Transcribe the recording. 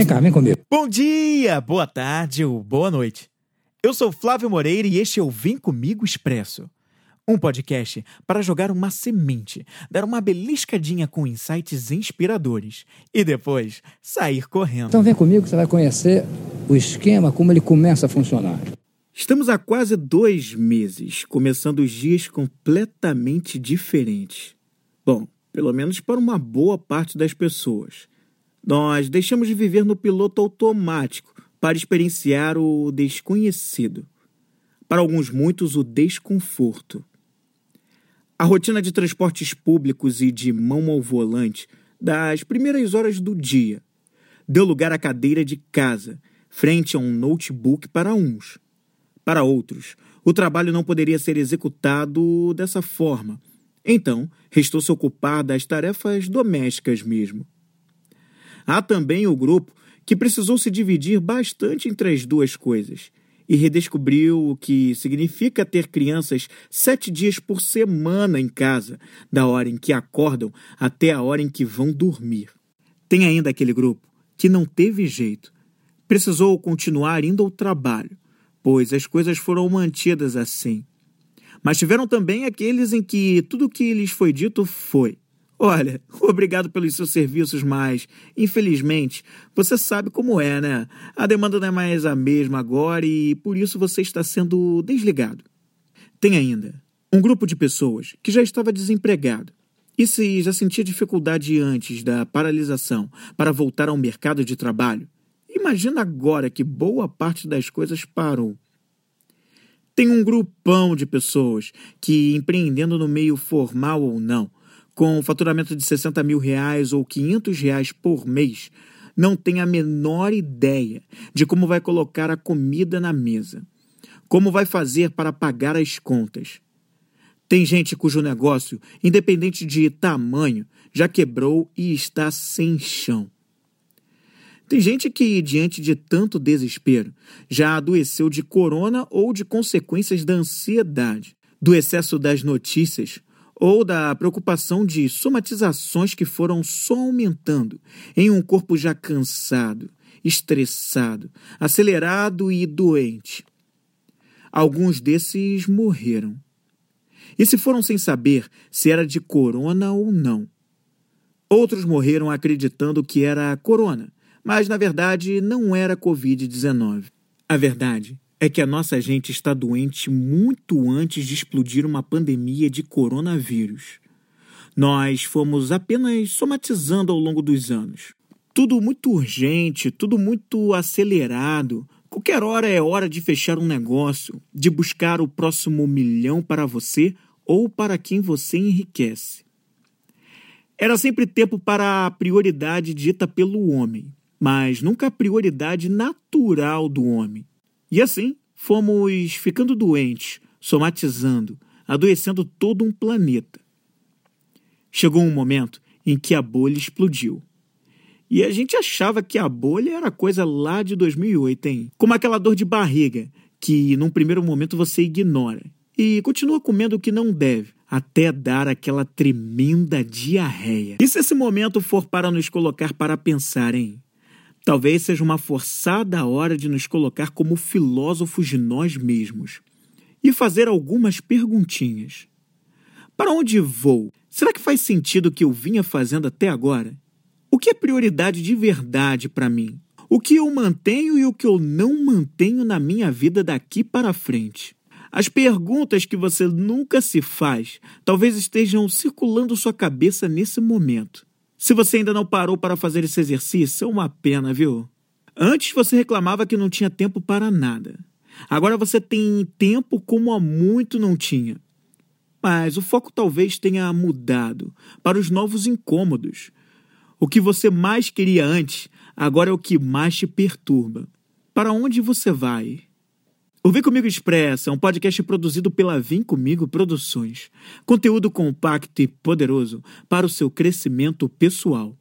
Vem cá, vem comigo. Bom dia, boa tarde ou boa noite. Eu sou Flávio Moreira e este é o Vem Comigo Expresso. Um podcast para jogar uma semente, dar uma beliscadinha com insights inspiradores e depois sair correndo. Então vem comigo que você vai conhecer o esquema, como ele começa a funcionar. Estamos há quase dois meses, começando os dias completamente diferentes. Bom, pelo menos para uma boa parte das pessoas. Nós deixamos de viver no piloto automático para experienciar o desconhecido. Para alguns, muitos, o desconforto. A rotina de transportes públicos e de mão ao volante das primeiras horas do dia deu lugar à cadeira de casa, frente a um notebook para uns. Para outros, o trabalho não poderia ser executado dessa forma. Então, restou se ocupar das tarefas domésticas mesmo. Há também o grupo que precisou se dividir bastante entre as duas coisas e redescobriu o que significa ter crianças sete dias por semana em casa, da hora em que acordam até a hora em que vão dormir. Tem ainda aquele grupo que não teve jeito, precisou continuar indo ao trabalho, pois as coisas foram mantidas assim. Mas tiveram também aqueles em que tudo o que lhes foi dito foi: Olha, obrigado pelos seus serviços, mas, infelizmente, você sabe como é, né? A demanda não é mais a mesma agora e por isso você está sendo desligado. Tem ainda um grupo de pessoas que já estava desempregado e se já sentia dificuldade antes da paralisação para voltar ao mercado de trabalho, imagina agora que boa parte das coisas parou. Tem um grupão de pessoas que, empreendendo no meio formal ou não, com faturamento de 60 mil reais ou 500 reais por mês, não tem a menor ideia de como vai colocar a comida na mesa, como vai fazer para pagar as contas. Tem gente cujo negócio, independente de tamanho, já quebrou e está sem chão. Tem gente que, diante de tanto desespero, já adoeceu de corona ou de consequências da ansiedade, do excesso das notícias ou da preocupação de somatizações que foram só aumentando em um corpo já cansado, estressado, acelerado e doente. Alguns desses morreram. E se foram sem saber se era de corona ou não. Outros morreram acreditando que era corona, mas na verdade não era Covid-19. A verdade é que a nossa gente está doente muito antes de explodir uma pandemia de coronavírus. Nós fomos apenas somatizando ao longo dos anos. Tudo muito urgente, tudo muito acelerado. Qualquer hora é hora de fechar um negócio, de buscar o próximo milhão para você ou para quem você enriquece. Era sempre tempo para a prioridade dita pelo homem, mas nunca a prioridade natural do homem. E assim, fomos ficando doentes, somatizando, adoecendo todo um planeta. Chegou um momento em que a bolha explodiu. E a gente achava que a bolha era coisa lá de 2008, hein? Como aquela dor de barriga que num primeiro momento você ignora e continua comendo o que não deve, até dar aquela tremenda diarreia. E se esse momento for para nos colocar para pensar, hein? Talvez seja uma forçada hora de nos colocar como filósofos de nós mesmos e fazer algumas perguntinhas. Para onde vou? Será que faz sentido o que eu vinha fazendo até agora? O que é prioridade de verdade para mim? O que eu mantenho e o que eu não mantenho na minha vida daqui para frente? As perguntas que você nunca se faz talvez estejam circulando sua cabeça nesse momento. Se você ainda não parou para fazer esse exercício, é uma pena, viu? Antes você reclamava que não tinha tempo para nada. Agora você tem tempo como há muito não tinha. Mas o foco talvez tenha mudado para os novos incômodos. O que você mais queria antes, agora é o que mais te perturba. Para onde você vai? O Vem Comigo Expressa é um podcast produzido pela Vem Comigo Produções. Conteúdo compacto e poderoso para o seu crescimento pessoal.